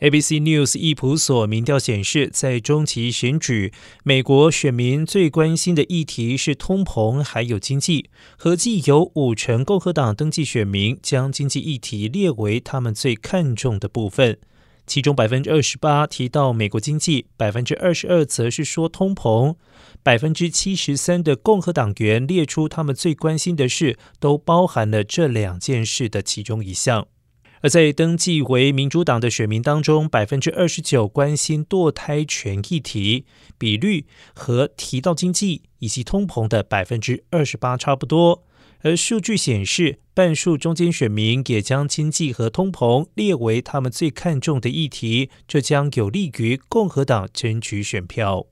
ABC News 易普所民调显示，在中期选举，美国选民最关心的议题是通膨还有经济。合计有五成共和党登记选民将经济议题列为他们最看重的部分，其中百分之二十八提到美国经济，百分之二十二则是说通膨，百分之七十三的共和党员列出他们最关心的事，都包含了这两件事的其中一项。而在登记为民主党的选民当中，百分之二十九关心堕胎权议题，比率和提到经济以及通膨的百分之二十八差不多。而数据显示，半数中间选民也将经济和通膨列为他们最看重的议题，这将有利于共和党争取选票。